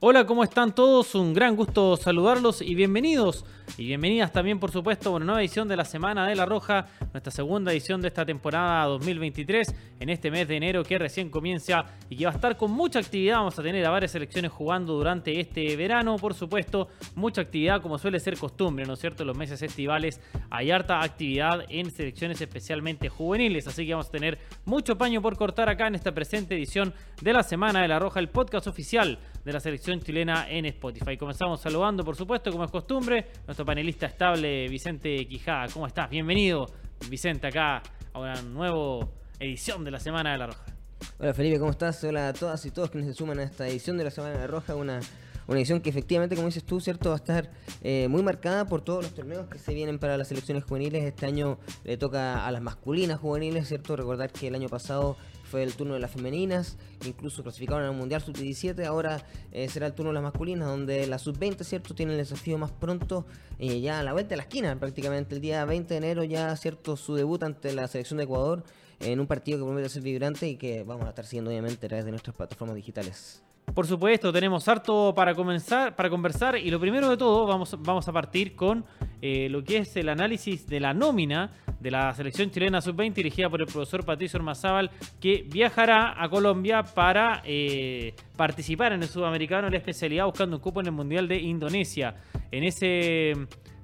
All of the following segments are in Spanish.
Hola, ¿cómo están todos? Un gran gusto saludarlos y bienvenidos y bienvenidas también, por supuesto, a una nueva edición de la Semana de la Roja, nuestra segunda edición de esta temporada 2023, en este mes de enero que recién comienza y que va a estar con mucha actividad. Vamos a tener a varias selecciones jugando durante este verano, por supuesto, mucha actividad como suele ser costumbre, ¿no es cierto? En los meses estivales hay harta actividad en selecciones especialmente juveniles, así que vamos a tener mucho paño por cortar acá en esta presente edición de la Semana de la Roja, el podcast oficial de la selección chilena en Spotify. Comenzamos saludando, por supuesto, como es costumbre, nuestro panelista estable Vicente Quijada. ¿Cómo estás? Bienvenido, Vicente, acá a una nueva edición de la Semana de la Roja. Hola Felipe, ¿cómo estás? Hola a todas y todos que se suman a esta edición de la Semana de la Roja, una, una edición que efectivamente, como dices tú, cierto, va a estar eh, muy marcada por todos los torneos que se vienen para las selecciones juveniles. Este año le toca a las masculinas juveniles, ¿cierto? Recordar que el año pasado fue el turno de las femeninas, incluso clasificaron al Mundial Sub-17, ahora eh, será el turno de las masculinas, donde la Sub-20, ¿cierto?, tiene el desafío más pronto, eh, ya a la vuelta de la esquina, prácticamente el día 20 de enero, ya, ¿cierto?, su debut ante la selección de Ecuador, en un partido que promete ser vibrante y que vamos a estar siguiendo, obviamente, a través de nuestras plataformas digitales. Por supuesto, tenemos harto para comenzar, para conversar y lo primero de todo vamos, vamos a partir con eh, lo que es el análisis de la nómina de la selección chilena sub-20 dirigida por el profesor Patricio Ormazábal que viajará a Colombia para eh, participar en el sudamericano en la especialidad buscando un cupo en el Mundial de Indonesia. En ese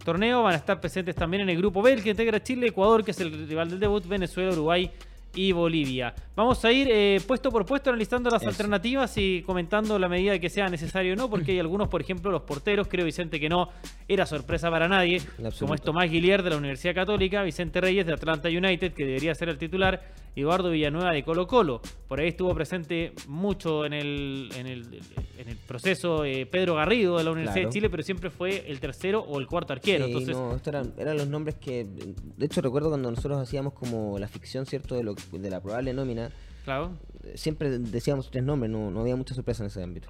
torneo van a estar presentes también en el grupo B, el que integra Chile, Ecuador, que es el rival del debut, Venezuela, Uruguay y Bolivia. Vamos a ir eh, puesto por puesto analizando las alternativas y comentando la medida que sea necesario o no, porque hay algunos, por ejemplo, los porteros, creo Vicente que no era sorpresa para nadie, como es Tomás Guilier de la Universidad Católica, Vicente Reyes de Atlanta United, que debería ser el titular, Eduardo Villanueva de Colo Colo. Por ahí estuvo presente mucho en el, en el, proceso eh, Pedro Garrido de la Universidad de Chile, pero siempre fue el tercero o el cuarto arquero. Entonces, no, estos eran, eran, los nombres que, de hecho recuerdo cuando nosotros hacíamos como la ficción, ¿cierto?, de, lo, de la probable nómina. Claro. Siempre decíamos tres nombres, no, no había mucha sorpresa en ese ámbito.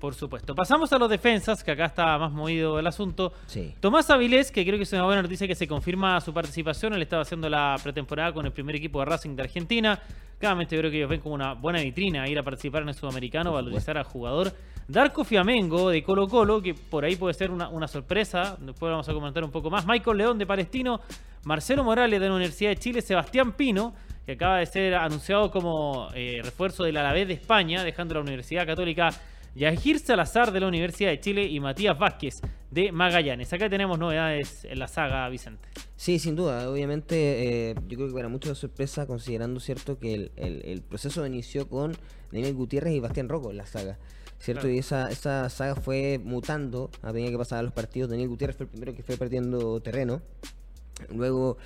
Por supuesto. Pasamos a los defensas, que acá está más movido el asunto. Sí. Tomás Avilés, que creo que es una buena noticia que se confirma su participación. Él estaba haciendo la pretemporada con el primer equipo de Racing de Argentina. Claramente creo que ellos ven como una buena vitrina ir a participar en el sudamericano, valorizar al jugador. Darko Fiamengo de Colo Colo, que por ahí puede ser una, una, sorpresa. Después vamos a comentar un poco más. Michael León de Palestino. Marcelo Morales de la Universidad de Chile. Sebastián Pino, que acaba de ser anunciado como eh, refuerzo del Alavés de España, dejando la Universidad Católica Yajir Salazar de la Universidad de Chile y Matías Vázquez de Magallanes. Acá tenemos novedades en la saga, Vicente. Sí, sin duda. Obviamente, eh, yo creo que para mucha sorpresa, considerando cierto que el, proceso inició con Daniel Gutiérrez y Bastián Rocco en la saga. ¿Cierto? Y esa, esa saga fue mutando a medida que pasaban los partidos. Daniel Gutiérrez fue el primero que fue perdiendo terreno. Luego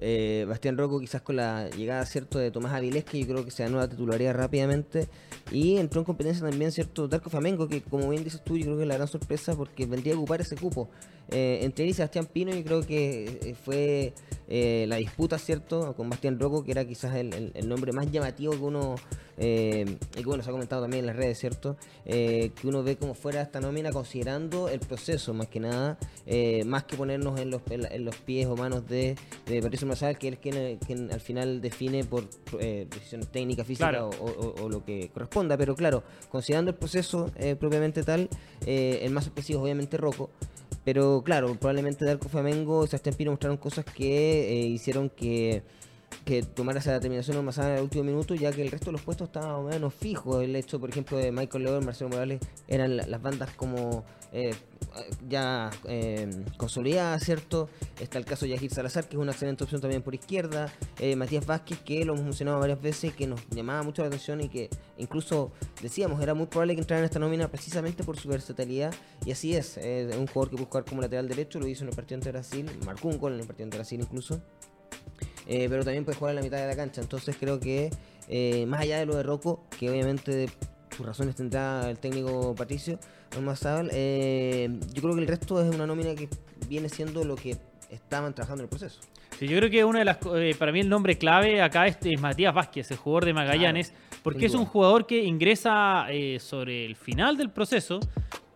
eh, Bastián Rocco quizás con la llegada cierto de Tomás Avilés, que yo creo que se ganó la titularidad rápidamente. Y entró en competencia también cierto Darko Flamengo, que como bien dices tú, yo creo que es la gran sorpresa porque vendría a ocupar ese cupo. Eh, entre él y Sebastián Pino, yo creo que eh, fue eh, la disputa, ¿cierto? Con Bastián Rocco, que era quizás el, nombre más llamativo que uno, y que bueno, se ha comentado también en las redes, ¿cierto? que uno ve como fuera esta nómina considerando el proceso, más que nada, más que ponernos en los, en, los pies o manos de, de Patricio Mazal, que es quien, al final define por decisiones técnicas, físicas o, lo que corresponda, pero claro, considerando el proceso propiamente tal, el más específico obviamente Rocco. Pero claro, probablemente Darko Flamengo y Sebastián Pino mostraron cosas que eh, hicieron que, que tomara esa determinación más en el último minuto, ya que el resto de los puestos estaban más o menos fijos. El hecho, por ejemplo, de Michael León, Marcelo Morales, eran las bandas como eh, ya eh, consolidada, ¿cierto? Está el caso de Yajir Salazar, que es una excelente opción también por izquierda. Eh, Matías Vázquez, que lo hemos mencionado varias veces, que nos llamaba mucho la atención y que incluso decíamos, era muy probable que entrara en esta nómina precisamente por su versatilidad. Y así es, es un jugador que jugar como lateral derecho, lo hizo en el partido ante Brasil, marcó un gol en el partido ante Brasil incluso. Eh, pero también puede jugar en la mitad de la cancha. Entonces creo que más allá de lo de Rocco, que obviamente sus razones tendrá el técnico Patricio eh, yo creo que el resto es una nómina que viene siendo lo que estaban trabajando en el proceso. Sí, yo creo que una de las eh, para mí el nombre clave acá es, Matías Vázquez, el jugador de Magallanes, porque es un jugador que ingresa eh, sobre el final del proceso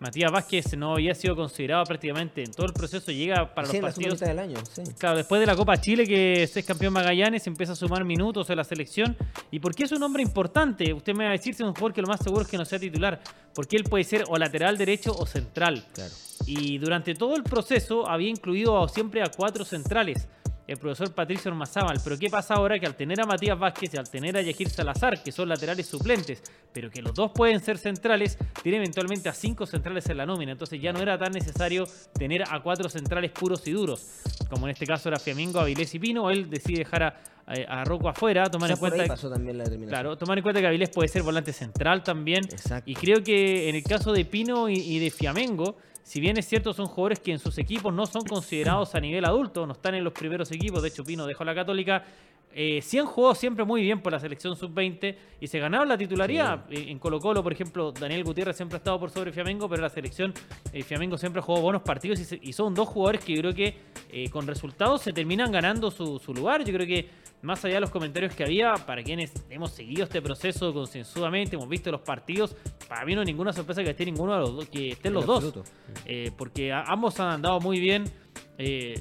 Matías Vázquez no había sido considerado prácticamente en todo el proceso, llega para Sí, los la partidos. del año, sí. Claro, después de la Copa Chile, que es campeón Magallanes, empieza a sumar minutos en la selección. ¿Y por qué es un hombre importante? Usted me va a decir si es un jugador que lo más seguro es que no sea titular. Porque él puede ser o lateral derecho o central. Claro. Y durante todo el proceso había incluido siempre a cuatro centrales. El profesor Patricio Ormazábal. Pero ¿qué pasa ahora? Que al tener a Matías Vázquez y al tener a Yajir Salazar, que son laterales suplentes, pero que los dos pueden ser centrales, tiene eventualmente a cinco centrales en la nómina. Entonces ya no era tan necesario tener a cuatro centrales puros y duros. Como en este caso era Fiamingo, Avilés y Pino. Él decide dejar a, a- a Rocco afuera, tomar en cuenta. pasó también la. Claro, tomar en cuenta que Avilés puede ser volante central también. Exacto. Y creo que en el caso de Pino y, y de Fiamengo, si bien es cierto, son jugadores que en sus equipos no son considerados a nivel adulto, no están en los primeros equipos. De hecho, Pino dejó la Católica. Eh, sí han jugado siempre muy bien por la selección sub-20 y se ganaron la titularidad. Eh, En Colo-Colo, por ejemplo, Daniel Gutiérrez siempre ha estado por sobre Fiamengo, pero la selección eh, Fiamengo siempre jugado buenos partidos y, se- y son dos jugadores que yo creo que eh, con resultados se terminan ganando su, su lugar. Yo creo que más allá de los comentarios que había, para quienes hemos seguido este proceso concienzudamente, hemos visto los partidos, para mí no hay ninguna sorpresa que esté ninguno de los dos, que estén los dos. Eh, porque a- ambos han andado muy bien. Eh,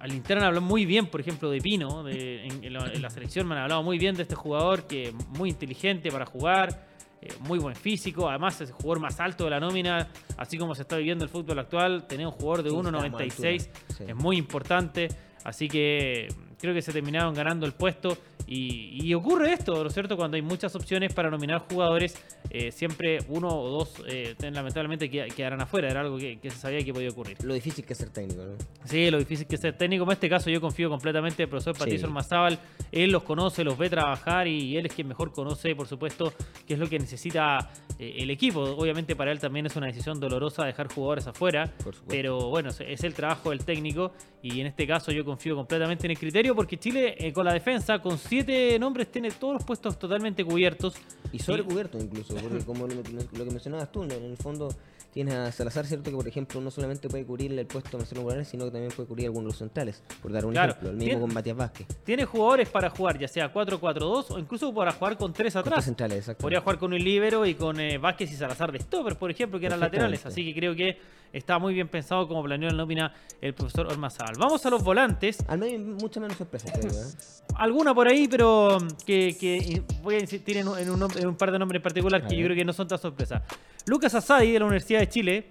al interno habló muy bien, por ejemplo, de Pino. de- en, en la, en la selección me han hablado muy bien de este jugador, que es muy inteligente para jugar, eh, muy buen físico. Además, es el jugador más alto de la nómina. Así como se está viviendo el fútbol actual, tener un jugador de Sí, 1.96 estamos a altura, sí. es muy importante. Así que creo que se terminaron ganando el puesto. Y, y ocurre esto, ¿no es cierto? Cuando hay muchas opciones para nominar jugadores, eh, siempre uno o dos eh, lamentablemente que- quedarán afuera. Era algo que, que se sabía que podía ocurrir. Lo difícil que es ser técnico, ¿no? Sí, lo difícil que es ser técnico. En este caso yo confío completamente en el profesor Patricio Sí. Ormazábal. Él los conoce, los ve trabajar y él es quien mejor conoce, por supuesto, qué es lo que necesita eh, el equipo. Obviamente para él también es una decisión dolorosa dejar jugadores afuera, pero bueno, es- el trabajo del técnico y en este caso yo confío completamente en el criterio porque Chile eh, con la defensa, con siete nombres, tiene todos los puestos totalmente cubiertos. Y sobrecubierto incluso, porque como lo, lo que mencionabas tú, en el fondo tienes a Salazar, ¿cierto? Que por ejemplo no solamente puede cubrir el puesto de Marcelo Morales, sino que también puede cubrir algunos de los centrales, por dar un Claro. ejemplo. El mismo con Matías Vázquez. Tiene jugadores para jugar, ya sea 4-4-2 o incluso para jugar con tres Con tres atrás. centrales, exacto. Podría jugar con un libero y con eh, Vázquez y Salazar de stopper, por ejemplo, que eran laterales. Así que creo que está muy bien pensado como planeó la nómina el profesor Ormazábal. Vamos a los volantes. Al hay mucha menos sorpresa, creo, ¿eh? Alguna por ahí, pero que, que voy a insistir en un, en un nom- en un par de nombres en particular A que yo creo que no son tan sorpresa. Lucas Asadi de la Universidad de Chile.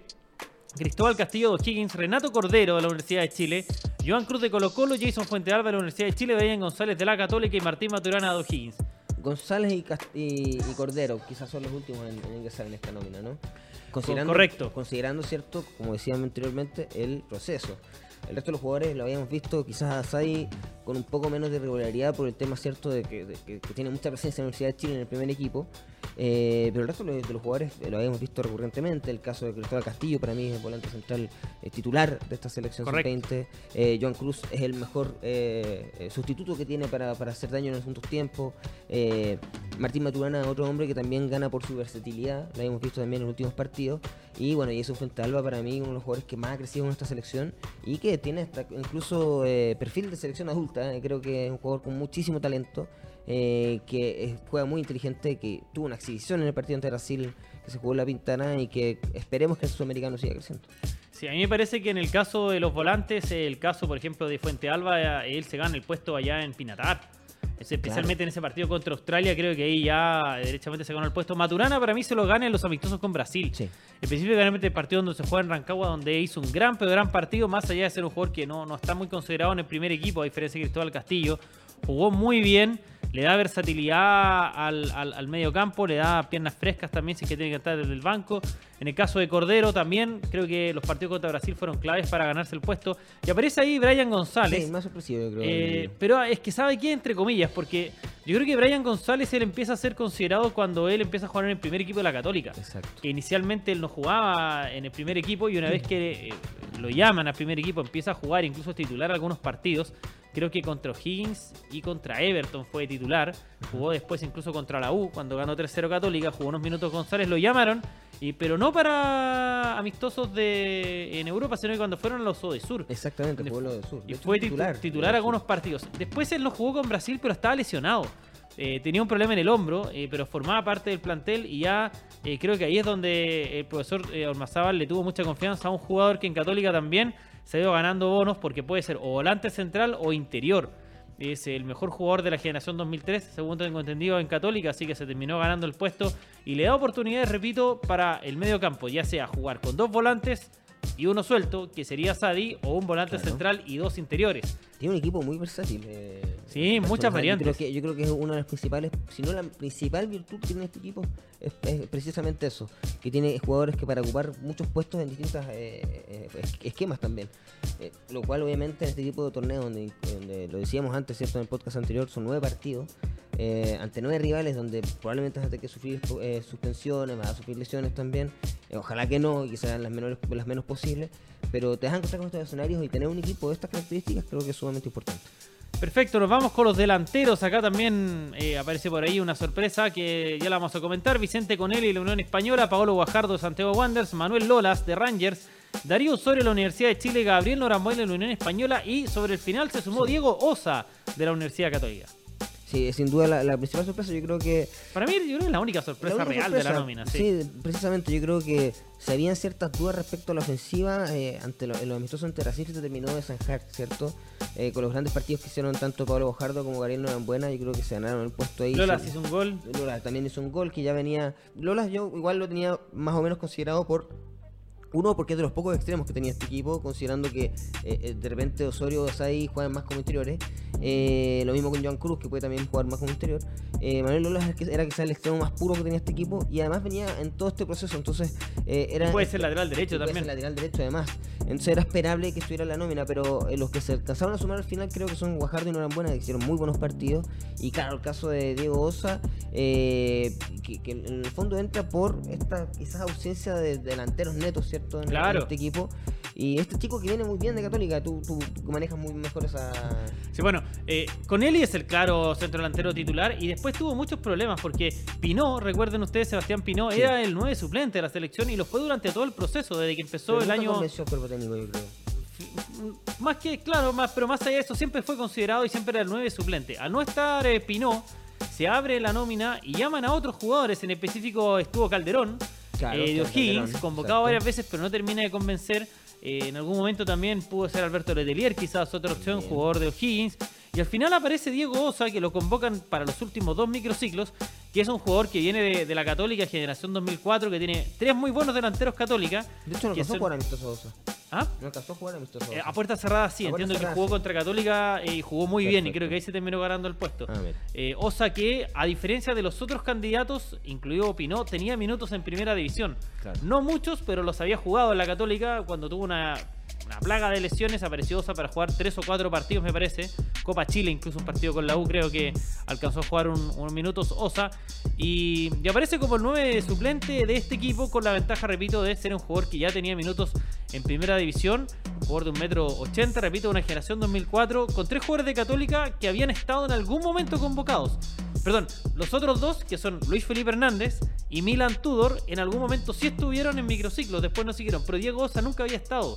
Cristóbal Castillo de O'Higgins, Renato Cordero de la Universidad de Chile, Joan Cruz de Colo Colo, Jason Fuentealba de la Universidad de Chile, Brian González de la Católica y Martín Maturana de O'Higgins. González y, Cast- y- y Cordero quizás son los últimos en, en ingresar en esta nómina, ¿no? Considerando, correcto. Considerando, ¿cierto? Como decíamos anteriormente, el proceso. El resto de los jugadores lo habíamos visto quizás a Asadi con un poco menos de regularidad por el tema, ¿cierto? De que, de que- que tiene mucha presencia en la Universidad de Chile en el primer equipo. Eh, pero el resto de los, de los jugadores eh, lo habíamos visto recurrentemente. El caso de Cristóbal Castillo, para mí es el volante central eh, titular de esta selección Correcto. sub-20. Eh, Joan Cruz es el mejor sustituto que tiene para, para hacer daño en los segundos tiempos. Martín Maturana, otro hombre que también gana por su versatilidad, lo hemos visto también en los últimos partidos. Y bueno, y eso frente Alba para mí uno de los jugadores que más ha crecido en esta selección y que tiene hasta incluso perfil de selección adulta. Eh, Creo que es un jugador con muchísimo talento, eh, que es- juega muy inteligente, que tuvo una exhibición en el partido ante Brasil que se jugó en la Pintana y que esperemos que el sudamericano siga creciendo. Sí, a mí me parece que en el caso de los volantes, el caso, por ejemplo, de Fuente Alba, eh, él se gana el puesto allá en Pinatar. Es- Especialmente en ese partido contra Australia, creo que ahí ya eh, derechamente se ganó el puesto. Maturana para mí se lo gana en los amistosos con Brasil. Sí. Específicamente el partido donde se juega en Rancagua, donde hizo un gran, pero gran partido, más allá de ser un jugador que no, no está muy considerado en el primer equipo, a diferencia de Cristóbal Castillo. Jugó muy bien, le da versatilidad al, al, al medio campo, le da piernas frescas también, si es que tiene que estar desde el banco. En el caso de Cordero también, creo que los partidos contra Brasil fueron claves para ganarse el puesto. Y aparece ahí Brian González. Sí, más sorpresivo creo. Eh, pero es que sabe qué, entre comillas, porque yo creo que Brian González él empieza a ser considerado cuando él empieza a jugar en el primer equipo de la Católica. Exacto. Que inicialmente él no jugaba en el primer equipo y una vez que eh, lo llaman al primer equipo empieza a jugar, incluso a titular algunos partidos. Creo que contra O'Higgins y contra Everton fue titular. Jugó después incluso contra la U cuando ganó 3-0 Católica. Jugó unos minutos González, lo llamaron. Y, pero no para amistosos de en Europa, sino que cuando fueron a los Sur. Exactamente, De- Pueblo del Sur. De Y fue titular. titular, algunos partidos. Después él no jugó con Brasil, pero estaba lesionado. eh, tenía un problema en el hombro, eh, pero formaba parte del plantel y ya eh, creo que ahí es donde el profesor Ormazábal le tuvo mucha confianza a un jugador que en Católica también se ha ido ganando bonos porque puede ser o volante central o interior. Es el mejor jugador de la generación 2003, según tengo entendido, en Católica, así que se terminó ganando el puesto y le da oportunidades, repito, para el medio campo, ya sea jugar con dos volantes y uno suelto, que sería Sadi, o un volante Claro. central y dos interiores. Tiene un equipo muy versátil. eh, Sí, muchas yo creo variantes. que- Yo creo que es una de las principales, si no la principal virtud que tiene este equipo, es, es precisamente eso. Que tiene jugadores que para ocupar muchos puestos en distintos esquemas también. Eh, lo cual obviamente en este tipo de torneos, donde, donde lo decíamos antes, ¿cierto? En el podcast anterior, son nueve partidos. Eh, ante nueve rivales donde probablemente vas a tener que sufrir eh, suspensiones, vas a sufrir lesiones también. Eh, ojalá que no, y que sean las, menores, las menos posibles. Pero te vas a encontrar con estos escenarios y tener un equipo de estas características creo que es sumamente importante. Perfecto, nos vamos con los delanteros. Acá también eh, aparece por ahí una sorpresa que ya la vamos a comentar. Vicente Conelli de la Unión Española, Paolo Guajardo de Santiago Wanderers, Manuel Lolas de Rangers, Darío Osorio de la Universidad de Chile, Gabriel Norambuena de la Unión Española y sobre el final se sumó Diego Osa de la Universidad Católica. Sí, sin duda la, la principal sorpresa, yo creo que Para mí, yo creo que es la única sorpresa La única real de la nómina. Sí. precisamente yo creo que si habían ciertas dudas respecto a la ofensiva, eh, ante los amistosos ante Racing se terminó de zanjar, ¿cierto? Eh, con los grandes partidos que hicieron tanto Pablo Bojardo como Gabriel Norambuena, yo creo que se ganaron el puesto ahí. Lolas Sí. hizo un gol. Lola también hizo un gol que ya venía. Lola yo igual lo tenía más o menos considerado por. Uno, porque es de los pocos extremos que tenía este equipo, considerando que eh, eh, de repente Osorio o Sai juegan más como interiores. Eh, lo mismo con Joan Cruz, que puede también jugar más como interior. Eh, Manuel Lola era quizás el extremo más puro que tenía este equipo y además venía en todo este proceso. Entonces, era. Puede ser lateral derecho puede también. ser lateral derecho además. Entonces era esperable que estuviera en la nómina, pero los que se alcanzaron a sumar al final creo que son Guajardo y Norambuena, que hicieron muy buenos partidos. Y claro, el caso de Diego Osa, que, que en el fondo entra por esta quizás ausencia de delanteros netos, ¿cierto? En, en Claro. este equipo. Y este chico que viene muy bien de Católica, tú, tú, tú manejas muy mejor esa... Sí, bueno, eh, Conelli es el claro centro delantero titular y después tuvo muchos problemas porque Pinó, recuerden ustedes, Sebastián Pinó, Sí. era el 9 suplente de la selección y lo fue durante todo el proceso, desde que empezó Pero el año... convenció al cuerpo técnico, yo creo. Más que, claro, más, pero más allá de eso, siempre fue considerado y siempre era el 9 suplente. Al no estar eh, Pinó, se abre la nómina y llaman a otros jugadores, en específico estuvo Calderón, Claro, eh, de O'Higgins, convocado exacto. varias veces, pero no termina de convencer. Eh, en algún momento también pudo ser Alberto Letelier, quizás otra opción, Bien. jugador de O'Higgins. Y al final aparece Diego Osa, que lo convocan para los últimos dos microciclos, que es un jugador que viene de, de la Católica, generación 2004, que tiene tres muy buenos delanteros Católica. De hecho, no alcanzó a jugar amistoso Osa. ¿Ah? No alcanzó a jugar amistoso Eh, Osa. a puerta cerrada sí, puerta entiendo que jugó sí. contra Católica y jugó muy bien y creo que ahí se terminó ganando el puesto. Ah. Eh, Osa que, a diferencia de los otros candidatos, incluido Pinó, tenía minutos en primera división. Claro. No muchos, pero los había jugado en la Católica cuando tuvo una, una plaga de lesiones. Apareció Osa para jugar tres o cuatro partidos, me parece. Copa Chile, incluso un partido con la U, creo que alcanzó a jugar un- unos minutos Osa. Y, aparece como el 9 suplente de este equipo, con la ventaja, repito, de ser un jugador que ya tenía minutos en primera división. Jugador de un metro ochenta, repito, una generación 2004, con tres jugadores de Católica que habían estado en algún momento convocados. Perdón, los otros dos, que son Luis Felipe Hernández y Milan Tudor, en algún momento sí estuvieron en microciclos, después no siguieron. Pero Diego Osa nunca había estado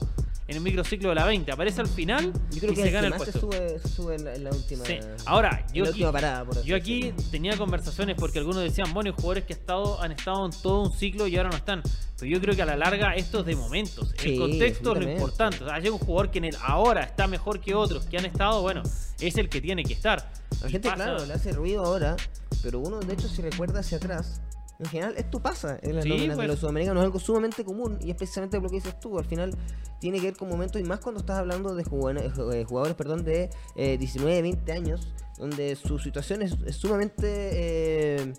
en el microciclo de la 20. Aparece al final Yo creo y que se el gana el se puesto. sube, se sube en, la, en la última. Sí. Ahora, yo aquí, última parada, por así yo aquí decirlo. tenía conversaciones porque algunos decían, bueno, hay jugadores que estado, han estado en todo un ciclo y ahora no están. Pero yo creo que a la larga esto es de momentos. Sí, el contexto es lo importante. O sea, hay un jugador que en el ahora está mejor que otros que han estado, bueno, es el que tiene que estar. La Y gente, pasa- claro, le hace ruido ahora, pero uno, de hecho, si recuerda hacia atrás, en general esto pasa en las Sí, nóminas pues. de los sudamericanos, es algo sumamente común y es precisamente lo que dices tú. Al final tiene que ver con momentos, y más cuando estás hablando de jugadores, eh, jugadores perdón, de eh, 19, 20 años, donde su situación es, es sumamente. Eh,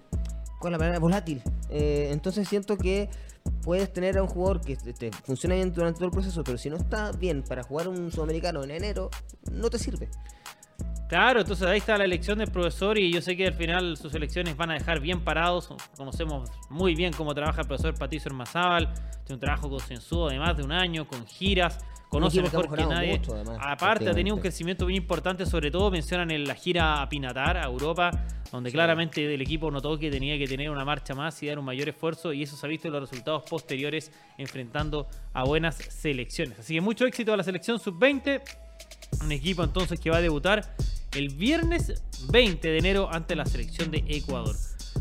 ¿Cuál es la palabra? Volátil. Eh, entonces siento que puedes tener a un jugador que te, te funciona bien durante todo el proceso, pero si no está bien para jugar un sudamericano en enero, no te sirve. Claro, entonces ahí está la elección del profesor y yo sé que al final sus elecciones van a dejar bien parados. Conocemos muy bien cómo trabaja el profesor Patricio Hermazábal. Tiene un trabajo consensuado de más de un año, con giras. Conoce mejor que nadie. mucho, además, Aparte, ha tenido un crecimiento bien importante. Sobre todo mencionan en la gira a Pinatar, a Europa, donde claramente el equipo notó que tenía que tener una marcha más y dar un mayor esfuerzo. Y eso se ha visto en los resultados posteriores, enfrentando a buenas selecciones. Así que mucho éxito a la selección sub-20. Un equipo entonces que va a debutar el viernes 20 de enero ante la selección de Ecuador.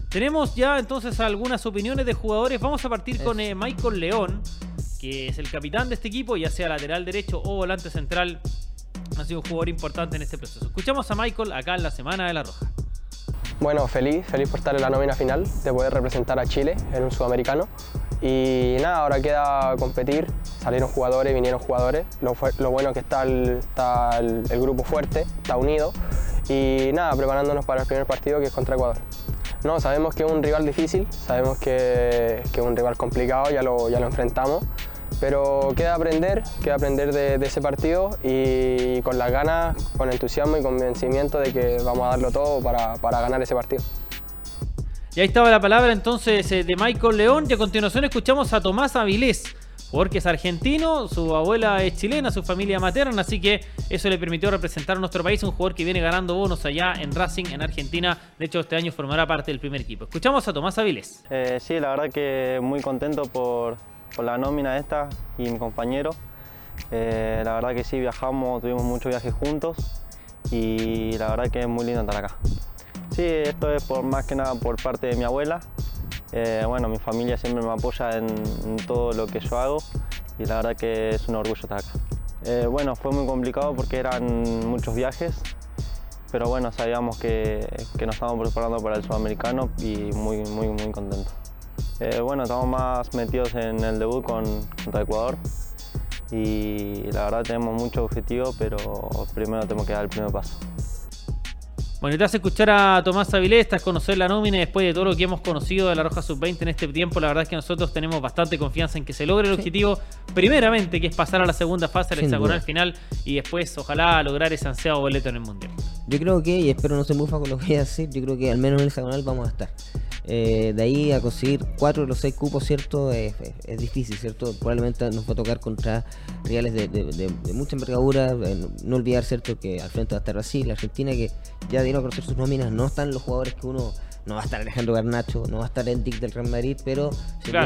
Tenemos ya entonces algunas opiniones de jugadores. Vamos a partir con eh, Michael León, que es el capitán de este equipo, ya sea lateral derecho o volante central. Ha sido un jugador importante en este proceso. Escuchamos a Michael acá en la Semana de la Roja. Bueno, feliz, feliz por estar en la nómina final, de poder representar a Chile en un sudamericano. Y nada, ahora queda competir, salieron jugadores, vinieron jugadores. Lo, bueno es que está, el, grupo fuerte, está unido. Y nada, preparándonos para el primer partido que es contra Ecuador. No, sabemos que es un rival difícil, sabemos que, es un rival complicado, ya lo, ya lo enfrentamos pero queda aprender, queda aprender de, ese partido y con las ganas, con entusiasmo y convencimiento de que vamos a darlo todo para, ganar ese partido. Y ahí estaba la palabra entonces eh, de Michael León y a continuación escuchamos a Tomás Avilés, porque es argentino, su abuela es chilena, su familia materna, así que eso le permitió representar a nuestro país, un jugador que viene ganando bonos allá en Racing, en Argentina. De hecho, este año formará parte del primer equipo. Escuchamos a Tomás Avilés. Eh, sí, la verdad que muy contento por, por la nómina esta y mi compañero. Eh, la verdad que sí, viajamos, tuvimos muchos viajes juntos y la verdad que es muy lindo estar acá. Sí, esto es por más que nada por parte de mi abuela. Eh, bueno, mi familia siempre me apoya en, todo lo que yo hago y la verdad que es un orgullo estar acá. Eh, bueno, fue muy complicado porque eran muchos viajes, pero bueno, sabíamos que, que nos estábamos preparando para el sudamericano y muy, muy, muy contentos. Eh, bueno, estamos más metidos en el debut con, contra Ecuador y la verdad tenemos muchos objetivos, pero primero tenemos que dar el primer paso. Bueno, te vas a escuchar a Tomás Avilés, estás conocer la nómina después de todo lo que hemos conocido de la Roja Sub-20 en este tiempo. La verdad es que nosotros tenemos bastante confianza en que se logre el objetivo, primeramente, que es pasar a la segunda fase, al hexagonal final, y después, ojalá, lograr ese ansiado boleto en el Mundial. Yo creo que, y espero no se mufa con lo que voy a decir, yo creo que al menos en el hexagonal vamos a estar. Eh, de ahí a conseguir cuatro de los seis cupos, ¿cierto? Es, difícil, ¿cierto? Probablemente nos va a tocar contra rivales de, mucha envergadura. Eh, no olvidar, ¿cierto? Que al frente va a estar Brasil, Argentina, que ya dieron a conocer sus nóminas. No están los jugadores que uno no va a estar Alejandro Garnacho, no va a estar Endic del Real Madrid, pero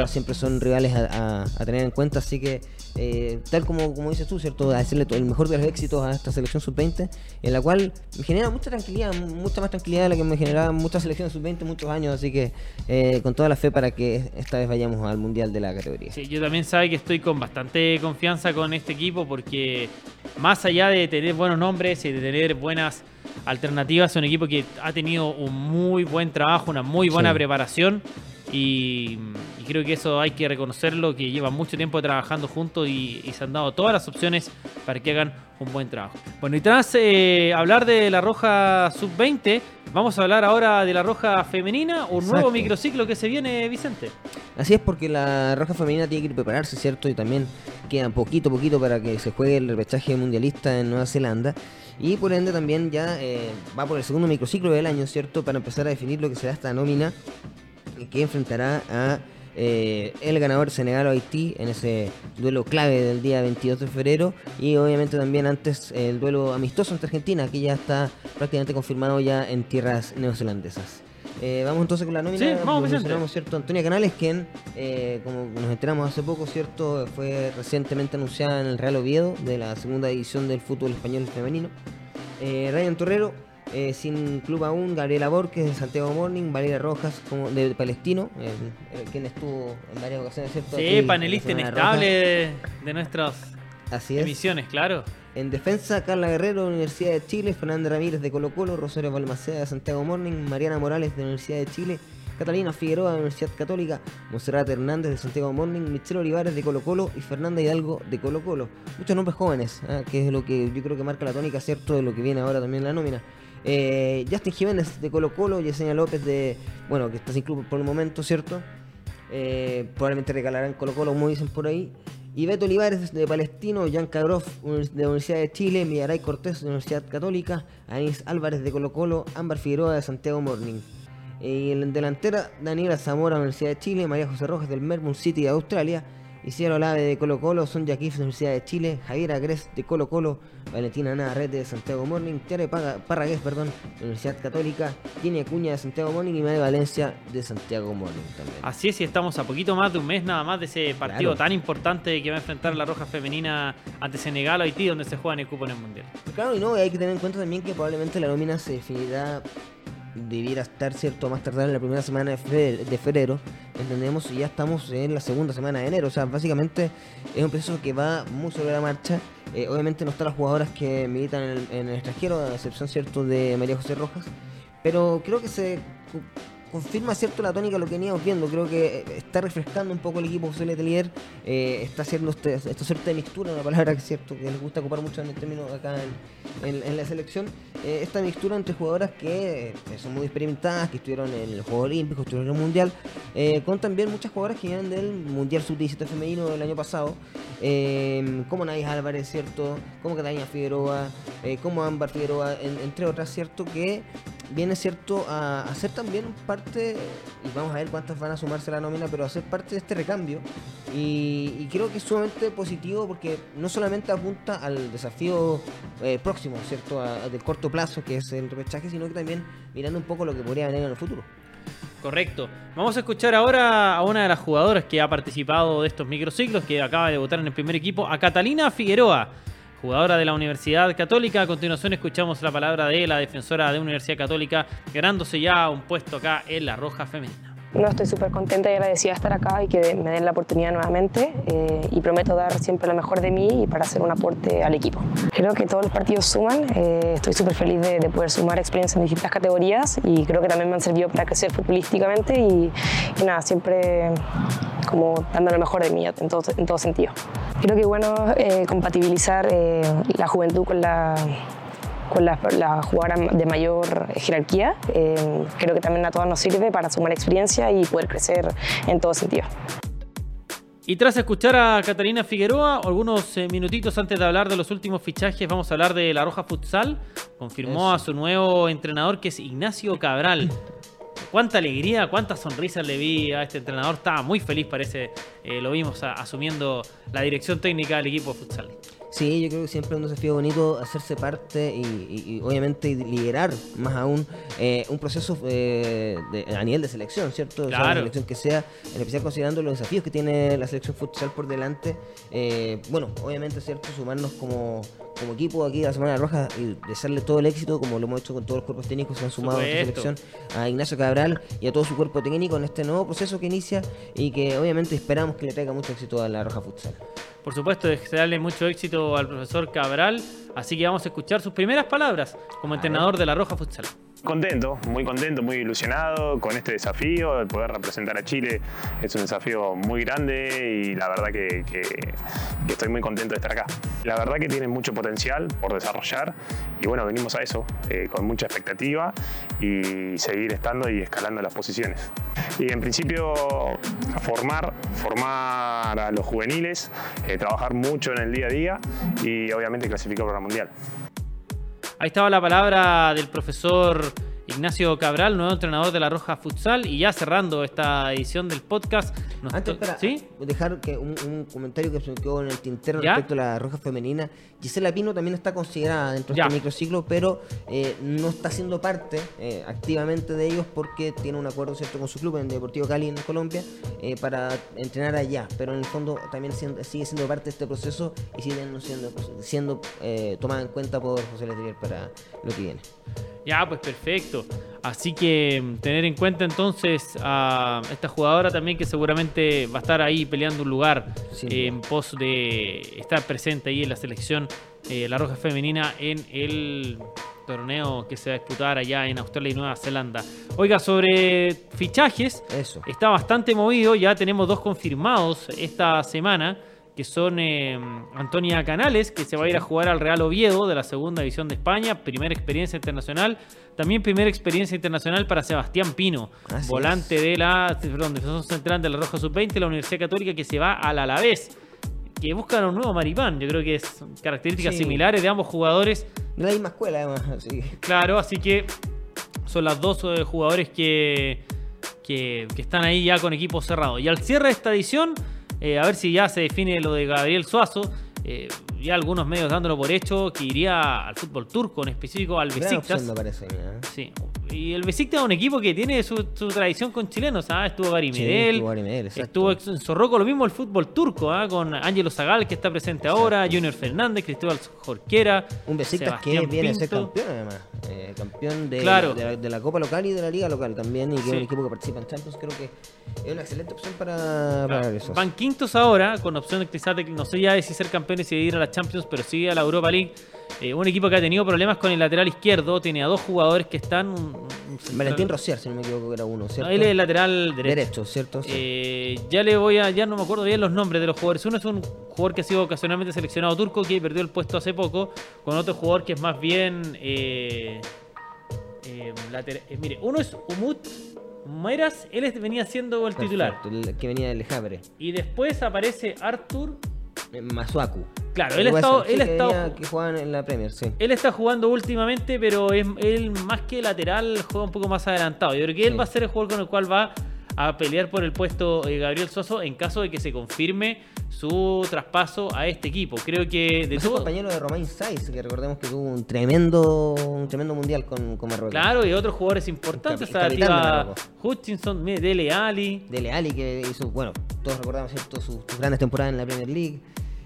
siempre son rivales a, tener en cuenta. Así que, eh, tal como, como dices tú, ¿cierto? A decirle todo, el mejor de los éxitos a esta selección sub-20, en la cual me genera mucha tranquilidad, mucha más tranquilidad de la que me generaba muchas selecciones sub-20 muchos años. Así que, eh, con toda la fe para que esta vez vayamos al mundial de la categoría. Sí, yo también sabe que estoy con bastante confianza con este equipo porque, más allá de tener buenos nombres y de tener buenas alternativas. Es un equipo que ha tenido un muy buen trabajo, una muy buena preparación. Y, creo que eso hay que reconocerlo, que llevan mucho tiempo trabajando juntos y, se han dado todas las opciones para que hagan un buen trabajo. Bueno, y tras eh, hablar de la Roja Sub-20, vamos a hablar ahora de la Roja Femenina, un nuevo microciclo que se viene, Vicente. Así es, porque la Roja Femenina tiene que prepararse, ¿cierto? Y también queda poquito, poquito para que se juegue el repechaje mundialista en Nueva Zelanda. Y por ende también ya eh, va por el segundo microciclo del año, ¿cierto? Para empezar a definir lo que será esta nómina que enfrentará a eh, el ganador Senegal o Haití en ese duelo clave del día 22 de febrero y obviamente también antes el duelo amistoso entre Argentina que ya está prácticamente confirmado ya en tierras neozelandesas. Eh, vamos entonces con la nómina. Sí, vamos, ¿cierto? Antonia Canales, quien, eh, como nos enteramos hace poco, ¿cierto? Fue recientemente anunciada en el Real Oviedo de la segunda división del fútbol español femenino. Eh, Ryan Torrero, sin club aún, Gabriela Borges de Santiago Morning, Valeria Rojas como de Palestino, quien estuvo en varias ocasiones, ¿cierto? Sí, panelista inestable de, de nuestras emisiones, claro. En defensa, Carla Guerrero, Universidad de Chile, Fernanda Ramírez de Colo Colo, Rosario Balmaceda de Santiago Morning, Mariana Morales de Universidad de Chile, Catalina Figueroa de Universidad Católica, Monserrat Hernández de Santiago Morning, Michelle Olivares de Colo Colo y Fernanda Hidalgo de Colo Colo. Muchos nombres jóvenes, ¿ah? que es lo que yo creo que marca la tónica, ¿cierto? De lo que viene ahora también en la nómina. Eh, Justin Jiménez de Colo Colo, Yesenia López de, bueno, que está sin club por el momento, ¿cierto? Eh, probablemente regalarán Colo Colo, como dicen por ahí. Y Olivares de Palestino, Jan Cagroff de la Universidad de Chile, Millaray Cortés de la Universidad Católica, Anís Álvarez de Colo Colo, Ámbar Figueroa de Santiago Morning. Y en delantera, Daniela Zamora de la Universidad de Chile, María José Rojas del Melbourne City de Australia, Isidro Olave de Colo Colo, Sonja Kif de la Universidad de Chile, Javier Agres de Colo Colo, Valentina Navarrete de Santiago Morning, Tiare Parragués, perdón, de Universidad Católica, Kini Acuña de Santiago Morning y María Valencia de Santiago Morning también. Así es, y estamos a poquito más de un mes nada más de ese partido Claro. tan importante que va a enfrentar la Roja Femenina ante Senegal o Haití, donde se juega en el cupo en el Mundial. Claro, y no, hay que tener en cuenta también que probablemente la nómina se definirá, debiera estar cierto más tardar en la primera semana de febrero, de febrero, ya estamos en la segunda semana de enero, o sea, básicamente es un proceso que va muy sobre la marcha, Eh, obviamente no están las jugadoras que militan en el, en el extranjero, a excepción cierto de María José Rojas, pero creo que se confirma cierto la tónica lo que veníamos viendo. Creo que eh, está refrescando un poco el equipo José Letelier. eh, está haciendo este, esta suerte de mixtura, una palabra que es cierto que les gusta ocupar mucho en el término acá en, la selección. eh, esta mixtura entre jugadoras que eh, son muy experimentadas, que estuvieron en el Juego Olímpico, estuvieron en el Mundial, con también muchas jugadoras que vienen del Mundial Sub-17 femenino del año pasado, como Nadia Álvarez, ¿cierto? Como Catalina Figueroa, como Ámbar Figueroa, en- entre otras, ¿cierto? Que viene, ¿cierto? A, a ser también parte, y vamos a ver cuántas van a sumarse a la nómina, pero a ser parte de este recambio. Y, y creo que es sumamente positivo porque no solamente apunta al desafío eh, próximo, ¿cierto? A, del corto plazo, que es el repechaje, sino que también mirando un poco lo que podría venir en el futuro. Correcto. Vamos a escuchar ahora a una de las jugadoras que ha participado de estos microciclos, que acaba de debutar en el primer equipo, a Catalina Figueroa, jugadora de la Universidad Católica. A continuación escuchamos la palabra de la defensora de Universidad Católica, ganándose ya un puesto acá en la Roja Femenina. No, estoy súper contenta y agradecida de estar acá y que me den la oportunidad nuevamente eh, y prometo dar siempre lo mejor de mí y para hacer un aporte al equipo. Creo que todos los partidos suman, eh, estoy súper feliz de, de poder sumar experiencia en distintas categorías y creo que también me han servido para crecer futbolísticamente y, y nada, siempre como dando lo mejor de mí en todo, en todo sentido. Creo que bueno eh, compatibilizar eh, la juventud con la con las la jugadoras de mayor jerarquía. Eh, creo que también a todas nos sirve para sumar experiencia y poder crecer en todo sentido. Y tras escuchar a Catalina Figueroa, algunos eh, minutitos antes de hablar de los últimos fichajes, vamos a hablar de la Roja Futsal. Confirmó Eso. a su nuevo entrenador que es Ignacio Cabral. Cuánta alegría, cuántas sonrisas le vi a este entrenador. Estaba muy feliz, parece. eh, lo vimos a- asumiendo la dirección técnica del equipo de futsal. Sí, yo creo que siempre es un desafío bonito hacerse parte y, y- y obviamente liderar más aún eh, un proceso eh, de- a nivel de selección, ¿cierto? O sea, Claro. la selección que sea, en especial considerando los desafíos que tiene la selección futsal por delante. Eh, bueno, obviamente, ¿cierto? Sumarnos como, como equipo aquí a la Semana Roja y desearle todo el éxito, como lo hemos hecho con todos los cuerpos técnicos que se han sumado a esta selección, a Ignacio Cabral y a todo su cuerpo técnico en este nuevo proceso que inicia y que obviamente esperamos que le traiga mucho éxito a la Roja Futsal. Por supuesto, desearle mucho éxito al profesor Cabral. Así que vamos a escuchar sus primeras palabras como entrenador de la Roja Futsal. Contento, muy contento, muy ilusionado con este desafío. El poder representar a Chile es un desafío muy grande y la verdad que estoy muy contento de estar acá. La verdad que tiene mucho potencial por desarrollar y bueno, venimos a eso eh, con mucha expectativa y seguir estando y escalando las posiciones. Y en principio formar, formar a los juveniles, eh, trabajar mucho en el día a día y obviamente clasificar para el Mundial. Ahí estaba la palabra del profesor Ignacio Cabral, nuevo entrenador de la Roja Futsal. Y ya cerrando esta edición del podcast. nos Antes, espera, ¿Sí? dejar que un, un comentario que se me quedó en el tintero ¿Ya? respecto a la roja femenina. Gisela Pino también está considerada dentro de este microciclo, pero eh, no está siendo parte eh, activamente de ellos porque tiene un acuerdo cierto con su club en Deportivo Cali en Colombia eh, para entrenar allá. Pero en el fondo también siendo- sigue siendo parte de este proceso y sigue siendo, siendo eh, tomada en cuenta por José Letelier para lo que viene. Ya, pues perfecto. Así que mm, tener en cuenta entonces a esta jugadora también que seguramente va a estar ahí peleando un lugar eh, en pos de estar presente ahí en la selección, eh, la Roja Femenina, en el torneo que se va a disputar allá en Australia y Nueva Zelanda. Oiga, sobre fichajes, Eso. está bastante movido, ya tenemos dos confirmados esta semana, que son eh, Antonia Canales, que se va a ir a jugar al Real Oviedo de la segunda división de España, primera experiencia internacional, también primera experiencia internacional para Sebastián Pino, volante de la perdón, defensor central de la Roja Sub-20, la Universidad Católica, que se va al Alavés, que buscan un nuevo Maripán, yo creo que es características Sí. similares de ambos jugadores, De la misma escuela, además. Así Claro, así que son las dos eh, jugadores que, que, que están ahí ya con equipo cerrado. Y al cierre de esta edición, eh, a ver si ya se define lo de Gabriel Suazo. Eh, ya algunos medios dándolo por hecho que iría al fútbol turco, en específico al Besiktas. me parece. ¿eh? Sí. Y el Besiktas es un equipo que tiene su, su tradición con chilenos. ¿ah? Estuvo Gary Sí, estuvo exacto. estuvo en Zorroco, lo mismo el fútbol turco, ¿ah? con Ángelo Zagal, que está presente ahora, Junior Fernández, Cristóbal Jorquera. Un Besiktas que Sebastián viene a ser Pinto. campeón, además. Eh, campeón de, Claro. de, la, de la Copa local y de la Liga local también. Y que Sí. es un equipo que participa en Champions. Creo que es una excelente opción para, para eso. Van quintos ahora, con opción de quizás de, no sé ya de si ser campeones y de ir a la Champions, pero sí a la Europa League. Eh, un equipo que ha tenido problemas con el lateral izquierdo, tiene a dos jugadores que están. un- Valentín Rociar, si no me equivoco, era uno, No, ¿cierto? él es el lateral derecho. Derecho, ¿cierto? Sí. Eh, ya le voy a, ya no me acuerdo bien los nombres de los jugadores. Uno es un jugador que ha sido ocasionalmente seleccionado turco que perdió el puesto hace poco, con otro jugador que es más bien eh, eh, lateral- mire, uno es Umut Meras, él venía siendo el titular. El que venía del Jabre. Y después aparece Arthur. Masuaku. Claro, él ha estado, él ha que estado, venía- que jugaban en la Premier, sí. él está jugando últimamente, pero es, él más que lateral juega un poco más adelantado. Yo creo que él Sí. va a ser el jugador con el cual va a pelear por el puesto eh, Gabriel Soso en caso de que se confirme su traspaso a este equipo. Creo que de Es todo. compañero de Romain Saiz, que recordemos que tuvo un tremendo, un tremendo mundial con, con Marruecos. Claro, y otros jugadores importantes. Marruecos. Hutchinson, Dele Ali. Dele Ali, que hizo, bueno, todos recordamos ¿cierto? sus, sus grandes temporadas en la Premier League.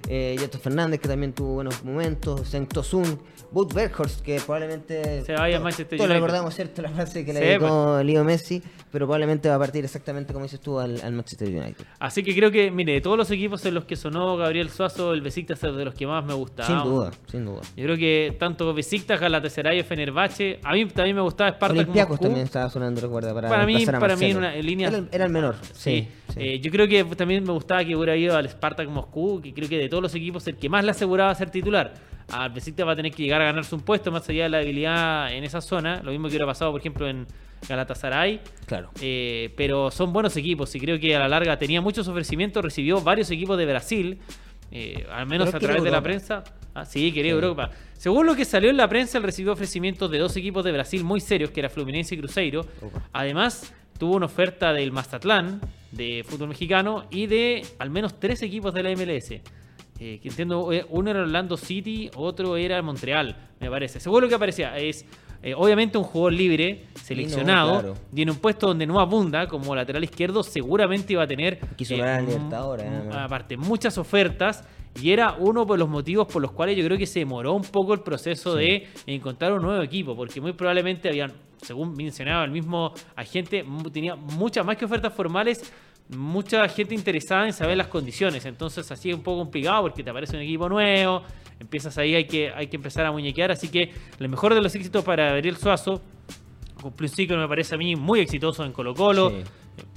Eh, Yeto Fernández, que también tuvo buenos momentos. Seng Tosun. Wout Berghorst, que probablemente. Se vaya a to- Manchester Todos recordamos, ¿cierto? La frase que le dedicó Leo Messi. Pero probablemente va a partir exactamente como dices tú al, al Manchester United. Así que creo que, mire, de todos los equipos en los que sonó Gabriel Suazo, el Besiktas es de los que más me gusta. sin duda, sin duda. Yo creo que tanto Besiktas, Galatasaray, Fenerbahce, a mí también me gustaba Spartak Olympiacos también estaba sonando, recuerda, para, Para mí- para mí Marcelo. en una- en línea- Era, el- era el menor, Sí, sí. sí. Eh, yo creo que también me gustaba que hubiera ido al Spartak Moscú, que creo que de todos los equipos el que más le aseguraba ser titular. Al Besiktas va a tener que llegar a ganarse un puesto más allá de la habilidad en esa zona, lo mismo que hubiera pasado, por ejemplo, en Galatasaray. claro. Eh, pero son buenos equipos y creo que a la larga tenía muchos ofrecimientos, recibió varios equipos de Brasil, eh, al menos Pero a través de la prensa. Ah, sí, quería Sí. Europa. Según lo que salió en la prensa, él recibió ofrecimientos de dos equipos de Brasil muy serios, que era Fluminense y Cruzeiro. Opa. Además, tuvo una oferta del Mazatlán, de fútbol mexicano, y de al menos tres equipos de la MLS. Eh, que entiendo, eh, uno era Orlando City, otro era Montreal, me parece. Según lo que aparecía, es eh, obviamente un jugador libre, seleccionado, claro. y en un puesto donde no abunda, como lateral izquierdo, seguramente iba a tener, Quiso ganar a m- Libertadores, m- además. aparte, muchas ofertas, y era uno de los motivos por los cuales yo creo que se demoró un poco el proceso de encontrar un nuevo equipo, porque muy probablemente habían, según mencionaba el mismo agente, tenía muchas más que ofertas formales, mucha gente interesada en saber las condiciones, entonces así es un poco complicado porque te aparece un equipo nuevo, empiezas ahí, hay que, hay que empezar a muñequear, así que el mejor de los éxitos para Gabriel Suazo, cumplió un ciclo me parece a mí muy exitoso en Colo Colo, Sí.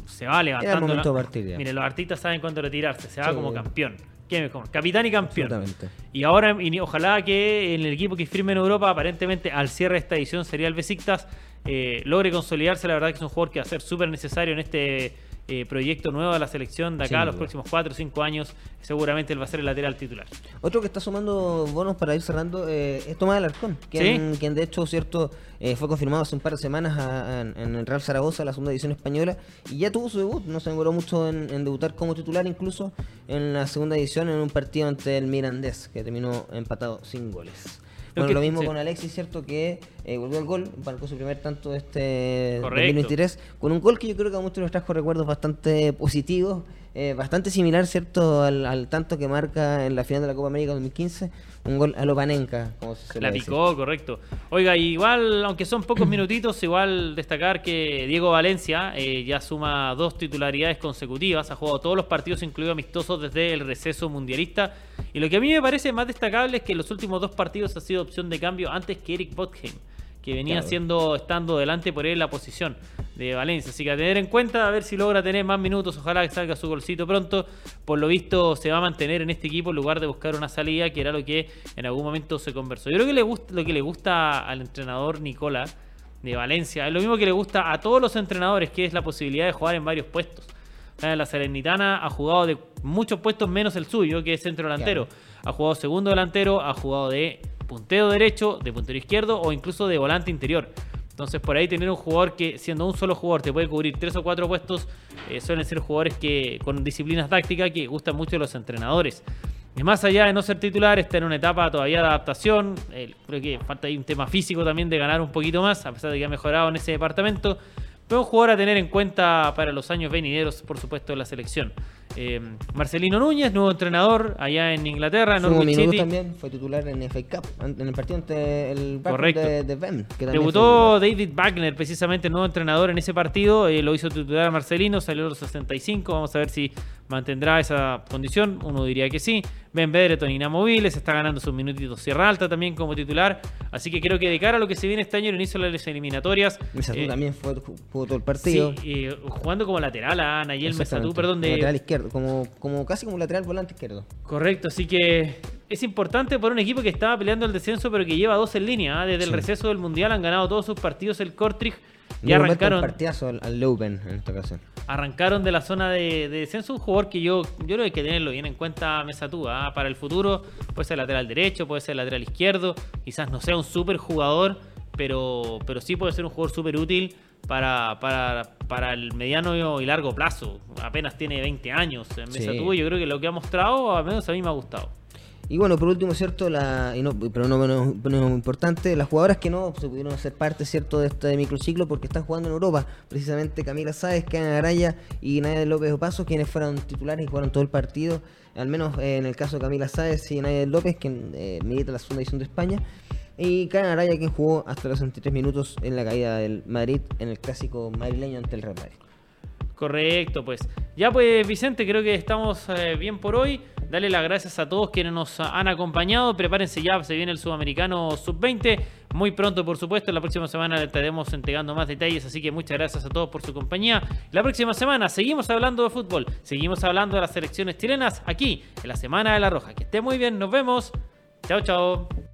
se va levantando. la- partir. Mire, los artistas saben cuándo retirarse, se va Sí. como campeón. ¿Qué mejor? Capitán y campeón. Y ahora, y ojalá que en el equipo que firme en Europa, aparentemente al cierre de esta edición sería el Besiktas, eh, logre consolidarse. La verdad que es un jugador que va a ser súper necesario en este eh, proyecto nuevo de la selección de acá, Sin los duda. próximos 4 o 5 años. Seguramente él va a ser el lateral titular. Otro que está sumando bonos para ir cerrando eh, es Tomás Alarcón, quien, quien de hecho cierto eh, fue confirmado hace un par de semanas a- a- en el Real Zaragoza, la segunda división española, y ya tuvo su debut, no se demoró mucho en, en debutar como titular incluso en la segunda división en un partido ante el Mirandés, que terminó empatado sin goles. Bueno, que- lo mismo sí. con Alexis, cierto, que eh, volvió al gol, marcó su primer tanto de este Correcto. 2023, con un gol que yo creo que a muchos nos trajo recuerdos bastante positivos, eh, bastante similar, cierto, al, al tanto que marca en la final de la Copa América 2015, un gol a lo Panenka, como se suele La decir. picó, correcto. Oiga, igual, aunque son pocos minutitos, igual destacar que Diego Valencia eh, ya suma dos titularidades consecutivas, ha jugado todos los partidos, incluidos amistosos, desde el receso mundialista. Y lo que a mí me parece más destacable es que en los últimos dos partidos ha sido opción de cambio antes que Eric Botheim, que venía Claro. siendo, estando delante por él la posición de Valencia. Así que a tener en cuenta, a ver si logra tener más minutos, ojalá que salga su golcito pronto. Por lo visto se va a mantener en este equipo en lugar de buscar una salida, que era lo que en algún momento se conversó. Yo creo que le gusta, lo que le gusta al entrenador Nicola de Valencia es lo mismo que le gusta a todos los entrenadores, que es la posibilidad de jugar en varios puestos. La Salernitana ha jugado de muchos puestos menos el suyo, que es centro delantero. Ha jugado segundo delantero, ha jugado de puntero derecho, de puntero izquierdo o incluso de volante interior. Entonces por ahí tener un jugador que siendo un solo jugador te puede cubrir tres o cuatro puestos, eh, suelen ser jugadores que con disciplinas tácticas que gustan mucho los entrenadores. Y más allá de no ser titular, está en una etapa todavía de adaptación. Creo que falta ahí un tema físico también de ganar un poquito más, a pesar de que ha mejorado en ese departamento. Pero un jugador a tener en cuenta para los años venideros, por supuesto, de la selección. Eh, Marcelino Núñez, nuevo entrenador allá en Inglaterra, en Norwich City. también fue titular en FA Cup, en el partido ante el Correcto. de, de Ben, que Debutó David Wagner, precisamente nuevo entrenador en ese partido. Eh, lo hizo titular Marcelino, salió a los 65. Vamos a ver si mantendrá esa condición. Uno diría que sí. Ben Bedreton inamovible, se está ganando sus minutitos. Sierra Alta también como titular. Así que creo que de cara a lo que se viene este año, el inicio de las eliminatorias. Mesatú eh, también fue, jugó todo el partido. Sí, eh, jugando como lateral a Nayel Mesatú, perdón. De... Lateral izquierdo, como, como casi como lateral volante izquierdo. Correcto, así que es importante por un equipo que estaba peleando el descenso, pero que lleva dos en línea. ¿ah? Desde el receso del Mundial han ganado todos sus partidos el Kortrijk. Y arrancaron. al, al Leuven en esta ocasión. Arrancaron de la zona de, descenso. Un jugador que yo, yo creo que hay que tenerlo bien en cuenta, Mesatúa. ¿ah? Para el futuro, puede ser lateral derecho, puede ser lateral izquierdo. Quizás no sea un super jugador, pero, pero sí puede ser un jugador súper útil para, para, para, el mediano y largo plazo. Apenas tiene 20 años en Mesatúa. Yo creo que lo que ha mostrado, al menos a mí me ha gustado. Y bueno, por último, ¿cierto? La, y no, pero no menos, importante, las jugadoras que no se pudieron hacer parte, ¿cierto? De este microciclo porque están jugando en Europa. Precisamente Camila Sáez, Karen Araya y Nadia López Opaso, quienes fueron titulares y jugaron todo el partido. Al menos eh, en el caso de Camila Sáez y Nadia López, que eh, milita la segunda división de España. Y Karen Araya, quien jugó hasta los 63 minutos en la caída del Madrid en el clásico madrileño ante el Real Madrid. Correcto, pues. Ya pues Vicente, creo que estamos eh, bien por hoy. Dale las gracias a todos quienes nos han acompañado. Prepárense ya, se viene el Sudamericano Sub-20. Muy pronto, por supuesto, la próxima semana le estaremos entregando más detalles, así que muchas gracias a todos por su compañía. La próxima semana seguimos hablando de fútbol, seguimos hablando de las selecciones chilenas aquí en la Semana de la Roja. Que esté muy bien, nos vemos. Chao, chao.